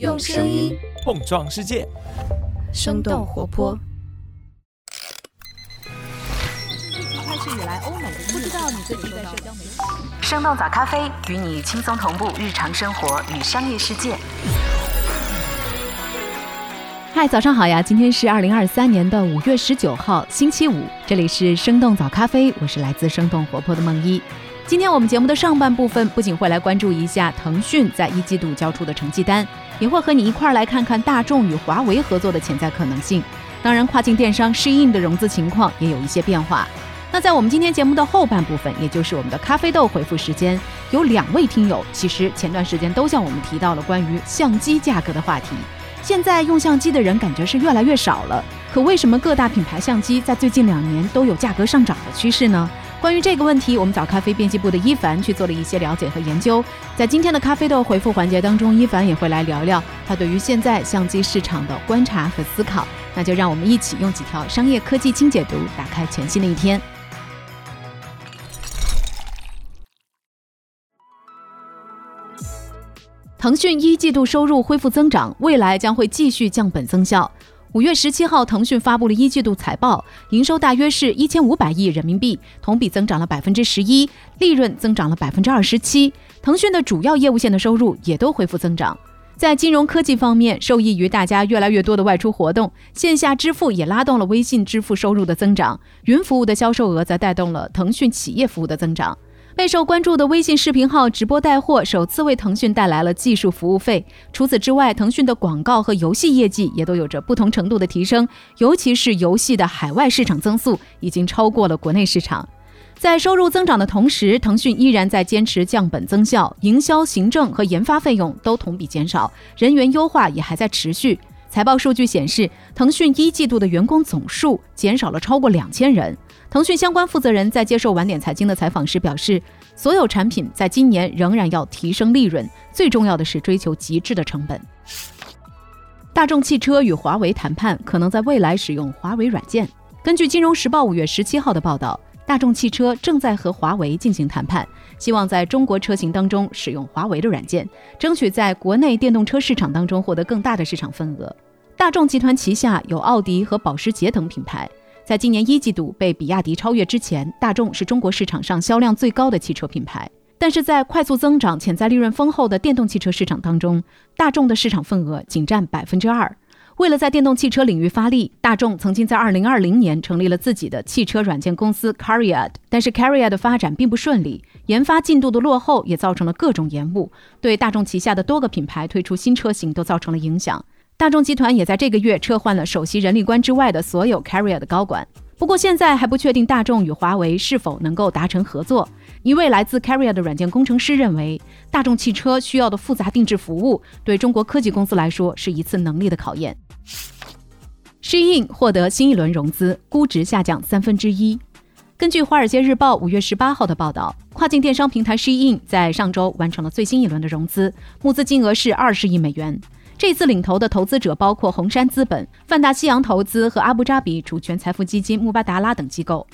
用声音碰撞世界，生动活泼。开始以来，欧美不知道你最近在社交媒体。生动早咖啡与你轻松同步日常生活与商业世界。嗨，早上好呀！今天是二零二三年的五月十九号，星期五。这里是生动早咖啡，我是来自生动活泼的梦一。今天我们节目的上半部分不仅会来关注一下腾讯在一季度交出的成绩单，也会和你一块儿来看看大众与华为合作的潜在可能性。当然，跨境电商适应的融资情况也有一些变化。那在我们今天节目的后半部分，也就是我们的咖啡豆回复时间，有两位听友其实前段时间都向我们提到了关于相机价格的话题。现在用相机的人感觉是越来越少了，可为什么各大品牌相机在最近两年都有价格上涨的趋势呢？关于这个问题，我们找咖啡编辑部的伊凡去做了一些了解和研究。在今天的咖啡豆回复环节当中，伊凡也会来聊聊他对于现在相机市场的观察和思考。那就让我们一起用几条商业科技轻解读，打开全新的一天。腾讯一季度收入恢复增长，未来将会继续降本增效。五月十七号，腾讯发布了一季度财报，营收大约是一千五百亿人民币，同比增长了百分之十一，利润增长了百分之二十七。腾讯的主要业务线的收入也都恢复增长。在金融科技方面，受益于大家越来越多的外出活动，线下支付也拉动了微信支付收入的增长，云服务的销售额则带动了腾讯企业服务的增长。备受关注的微信视频号直播带货首次为腾讯带来了技术服务费。除此之外，腾讯的广告和游戏业绩也都有着不同程度的提升，尤其是游戏的海外市场增速已经超过了国内市场。在收入增长的同时，腾讯依然在坚持降本增效，营销、行政和研发费用都同比减少，人员优化也还在持续。财报数据显示，腾讯一季度的员工总数减少了超过两千人。腾讯相关负责人在接受晚点财经的采访时表示，所有产品在今年仍然要提升利润，最重要的是追求极致的成本。大众汽车与华为谈判，可能在未来使用华为软件。根据《金融时报》五月十七号的报道，大众汽车正在和华为进行谈判，希望在中国车型当中使用华为的软件，争取在国内电动车市场当中获得更大的市场份额。大众集团旗下有奥迪和保时捷等品牌。在今年一季度被比亚迪超越之前，大众是中国市场上销量最高的汽车品牌。但是在快速增长、潜在利润丰厚的电动汽车市场当中，大众的市场份额仅占百分之二。为了在电动汽车领域发力，大众曾经在二零二零年成立了自己的汽车软件公司 Cariad。但是 Cariad 的发展并不顺利，研发进度的落后也造成了各种延误，对大众旗下的多个品牌推出新车型都造成了影响。大众集团也在这个月撤换了首席人力官之外的所有 Carrier 的高管。不过现在还不确定大众与华为是否能够达成合作。一位来自 Carrier 的软件工程师认为，大众汽车需要的复杂定制服务，对中国科技公司来说是一次能力的考验。Shein 获得新一轮融资，估值下降三分之一。根据《华尔街日报》五月十八号的报道，跨境电商平台 Shein 在上周完成了最新一轮的融资，募资金额是二十亿美元。这次领投的投资者包括红杉资本、范大西洋投资和阿布扎比主权财富基金穆巴达拉等机构。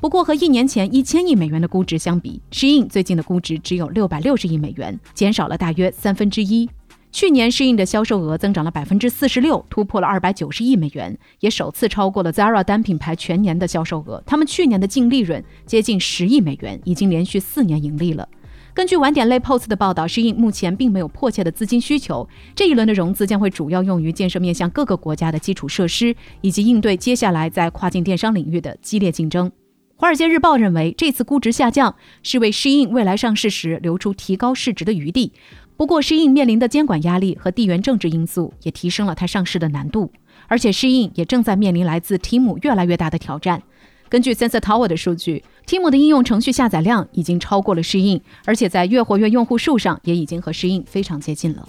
不过，和一年前一千亿美元的估值相比，Shin 最近的估值只有六百六十亿美元，减少了大约三分之一。去年 Shin 的销售额增长了百分之四十六，突破了二百九十亿美元，也首次超过了 Zara 单品牌全年的销售额。他们去年的净利润接近十亿美元，已经连续四年盈利了。根据晚点类 Post 的报道施印目前并没有迫切的资金需求。这一轮的融资将会主要用于建设面向各个国家的基础设施，以及应对接下来在跨境电商领域的激烈竞争。华尔街日报认为，这次估值下降是为施印未来上市时留出提高市值的余地。不过施印面临的监管压力和地缘政治因素也提升了它上市的难度，而且施印也正在面临来自 Temu 越来越大的挑战。根据 Sensor Tower 的数据，Team 的应用程序下载量已经超过了适应，而且在月活跃用户数上也已经和适应非常接近了。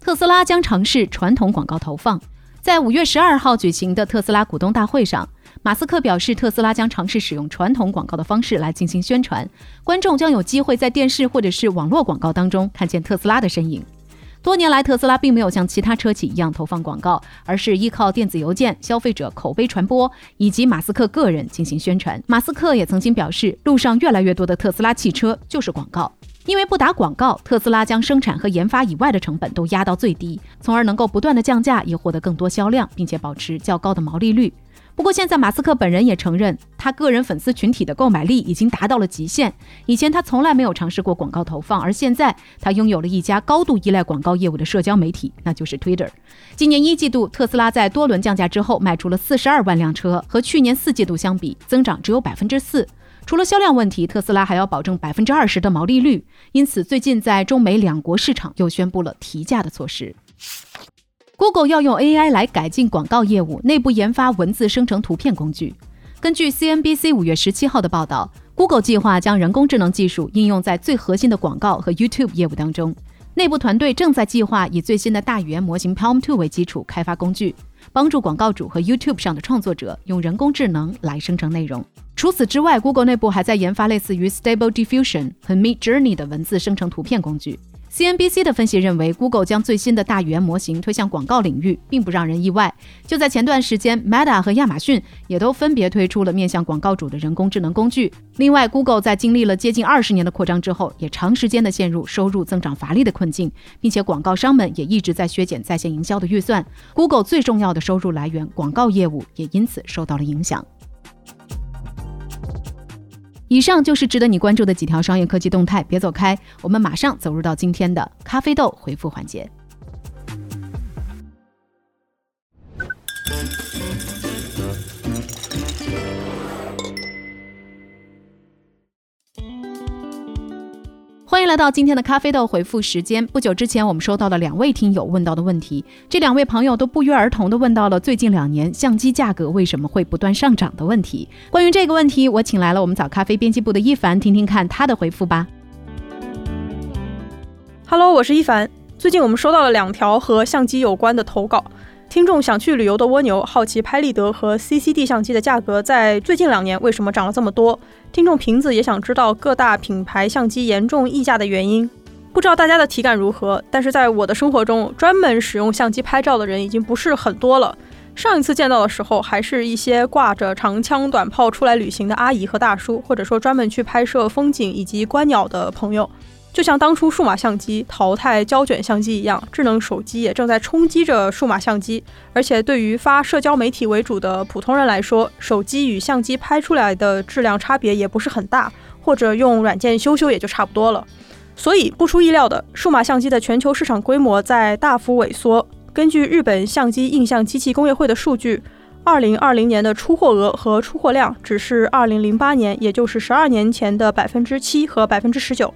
特斯拉将尝试传统广告投放。在五月十二号举行的特斯拉股东大会上，马斯克表示，特斯拉将尝试使用传统广告的方式来进行宣传，观众将有机会在电视或者是网络广告当中看见特斯拉的身影。多年来，特斯拉并没有像其他车企一样投放广告，而是依靠电子邮件、消费者口碑传播以及马斯克个人进行宣传。马斯克也曾经表示，路上越来越多的特斯拉汽车就是广告。因为不打广告，特斯拉将生产和研发以外的成本都压到最低，从而能够不断的降价，以获得更多销量，并且保持较高的毛利率。不过，现在马斯克本人也承认，他个人粉丝群体的购买力已经达到了极限。以前他从来没有尝试过广告投放，而现在他拥有了一家高度依赖广告业务的社交媒体，那就是 Twitter。今年一季度，特斯拉在多轮降价之后卖出了四十二万辆车，和去年四季度相比，增长只有百分之四。除了销量问题，特斯拉还要保证百分之二十的毛利率，因此最近在中美两国市场又宣布了提价的措施。Google 要用 AI 来改进广告业务，内部研发文字生成图片工具。根据 CNBC 五月十七号的报道，Google 计划将人工智能技术应用在最核心的广告和 YouTube 业务当中。内部团队正在计划以最新的大语言模型 PaLM 2为基础开发工具，帮助广告主和 YouTube 上的创作者用人工智能来生成内容。除此之外，Google 内部还在研发类似于 Stable Diffusion 和 Mid Journey 的文字生成图片工具。CNBC 的分析认为，Google 将最新的大语言模型推向广告领域，并不让人意外。就在前段时间，Meta 和亚马逊也都分别推出了面向广告主的人工智能工具。另外，Google 在经历了接近二十年的扩张之后，也长时间的陷入收入增长乏力的困境，并且广告商们也一直在削减在线营销的预算。Google 最重要的收入来源广告业务也因此受到了影响。以上就是值得你关注的几条商业科技动态，别走开，我们马上走入到今天的咖啡豆回复环节。来到今天的咖啡豆回复时间。不久之前，我们收到了两位听友问到的问题，这两位朋友都不约而同的问到了最近两年相机价格为什么会不断上涨的问题。关于这个问题，我请来了我们早咖啡编辑部的一凡，听听看他的回复吧。Hello，我是一凡。最近我们收到了两条和相机有关的投稿。听众想去旅游的蜗牛好奇拍立得和 CCD 相机的价格在最近两年为什么涨了这么多？听众瓶子也想知道各大品牌相机严重溢价的原因。不知道大家的体感如何？但是在我的生活中，专门使用相机拍照的人已经不是很多了。上一次见到的时候，还是一些挂着长枪短炮出来旅行的阿姨和大叔，或者说专门去拍摄风景以及观鸟的朋友。就像当初数码相机淘汰胶卷相机一样，智能手机也正在冲击着数码相机。而且，对于发社交媒体为主的普通人来说，手机与相机拍出来的质量差别也不是很大，或者用软件修修也就差不多了。所以，不出意料的，数码相机的全球市场规模在大幅萎缩。根据日本相机印象机器工业会的数据，2020年的出货额和出货量只是2008年，也就是12年前的百分之七和百分之十九。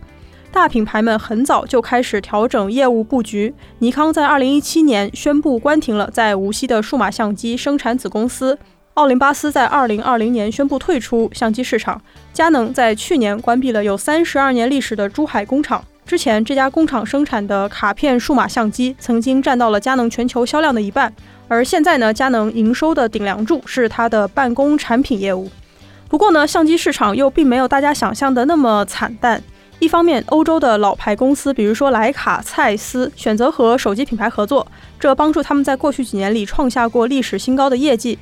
大品牌们很早就开始调整业务布局。尼康在二零一七年宣布关停了在无锡的数码相机生产子公司，奥林巴斯在二零二零年宣布退出相机市场，佳能在去年关闭了有三十二年历史的珠海工厂。之前这家工厂生产的卡片数码相机曾经占到了佳能全球销量的一半，而现在呢，佳能营收的顶梁柱是它的办公产品业务。不过呢，相机市场又并没有大家想象的那么惨淡。一方面，欧洲的老牌公司，比如说莱卡、蔡司，选择和手机品牌合作，这帮助他们在过去几年里创下过历史新高的业绩。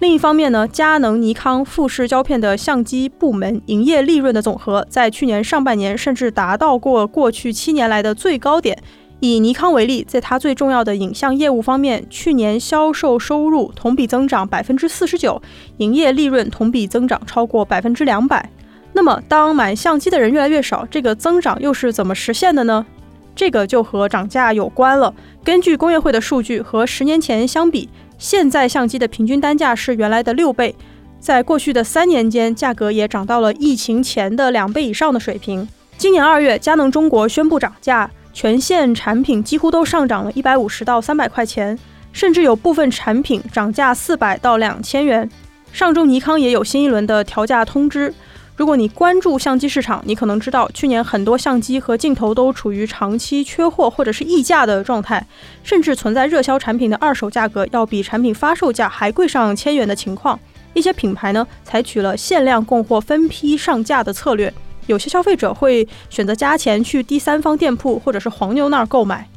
另一方面呢，佳能、尼康、富士胶片的相机部门营业利润的总和，在去年上半年甚至达到过过去七年来的最高点。以尼康为例，在它最重要的影像业务方面，去年销售收入同比增长百分之四十九，营业利润同比增长超过百分之两百。那么，当买相机的人越来越少，这个增长又是怎么实现的呢？这个就和涨价有关了。根据工业会的数据，和十年前相比，现在相机的平均单价是原来的六倍，在过去的三年间，价格也涨到了疫情前的两倍以上的水平。今年二月，佳能中国宣布涨价，全线产品几乎都上涨了一百五十到三百块钱，甚至有部分产品涨价四百到两千元。上周，尼康也有新一轮的调价通知。如果你关注相机市场，你可能知道，去年很多相机和镜头都处于长期缺货或者是溢价的状态，甚至存在热销产品的二手价格要比产品发售价还贵上千元的情况。一些品牌呢，采取了限量供货、分批上架的策略，有些消费者会选择加钱去第三方店铺或者是黄牛那儿购买。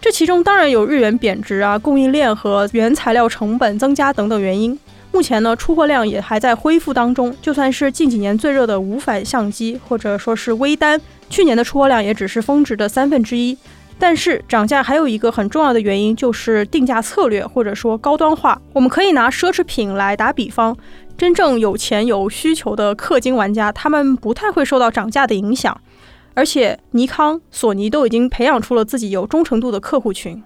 这其中当然有日元贬值啊、供应链和原材料成本增加等等原因。目前呢，出货量也还在恢复当中。就算是近几年最热的无反相机，或者说是微单，去年的出货量也只是峰值的三分之一。但是涨价还有一个很重要的原因，就是定价策略或者说高端化。我们可以拿奢侈品来打比方，真正有钱有需求的氪金玩家，他们不太会受到涨价的影响。而且尼康、索尼都已经培养出了自己有忠诚度的客户群。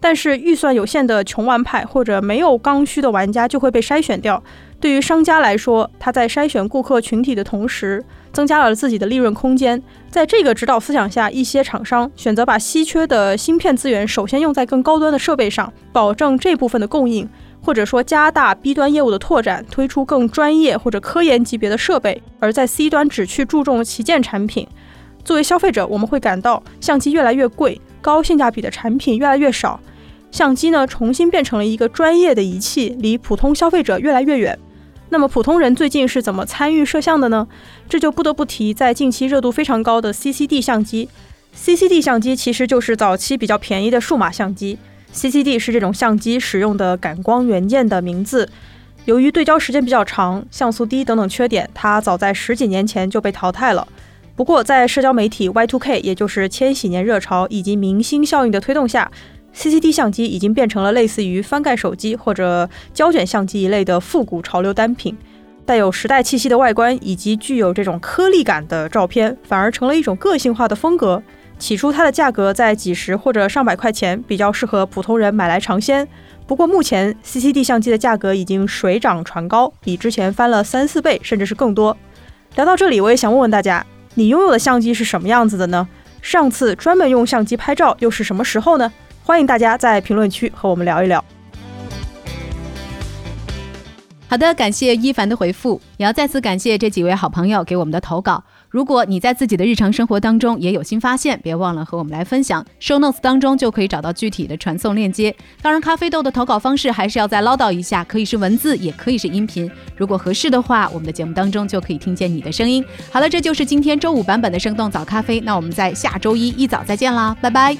但是预算有限的穷玩派或者没有刚需的玩家就会被筛选掉。对于商家来说，他在筛选顾客群体的同时，增加了自己的利润空间。在这个指导思想下，一些厂商选择把稀缺的芯片资源首先用在更高端的设备上，保证这部分的供应，或者说加大 B 端业务的拓展，推出更专业或者科研级别的设备，而在 C 端只去注重旗舰产品。作为消费者，我们会感到相机越来越贵，高性价比的产品越来越少。相机呢，重新变成了一个专业的仪器，离普通消费者越来越远。那么普通人最近是怎么参与摄像的呢？这就不得不提在近期热度非常高的 CCD 相机。CCD 相机其实就是早期比较便宜的数码相机。CCD 是这种相机使用的感光元件的名字。由于对焦时间比较长、像素低等等缺点，它早在十几年前就被淘汰了。不过在社交媒体 Y2K，也就是千禧年热潮以及明星效应的推动下，CCD 相机已经变成了类似于翻盖手机或者胶卷相机一类的复古潮流单品，带有时代气息的外观以及具有这种颗粒感的照片，反而成了一种个性化的风格。起初它的价格在几十或者上百块钱，比较适合普通人买来尝鲜。不过目前 CCD 相机的价格已经水涨船高，比之前翻了三四倍，甚至是更多。聊到这里，我也想问问大家，你拥有的相机是什么样子的呢？上次专门用相机拍照又是什么时候呢？欢迎大家在评论区和我们聊一聊。好的，感谢一凡的回复，也要再次感谢这几位好朋友给我们的投稿。如果你在自己的日常生活当中也有新发现，别忘了和我们来分享。Show notes 当中就可以找到具体的传送链接。当然，咖啡豆的投稿方式还是要再唠叨一下，可以是文字，也可以是音频。如果合适的话，我们的节目当中就可以听见你的声音。好了，这就是今天周五版本的生动早咖啡。那我们在下周一一早再见啦，拜拜。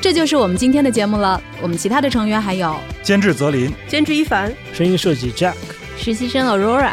这就是我们今天的节目了。我们其他的成员还有监制泽林、监制一凡、声音设计 Jack、实习生 Aurora。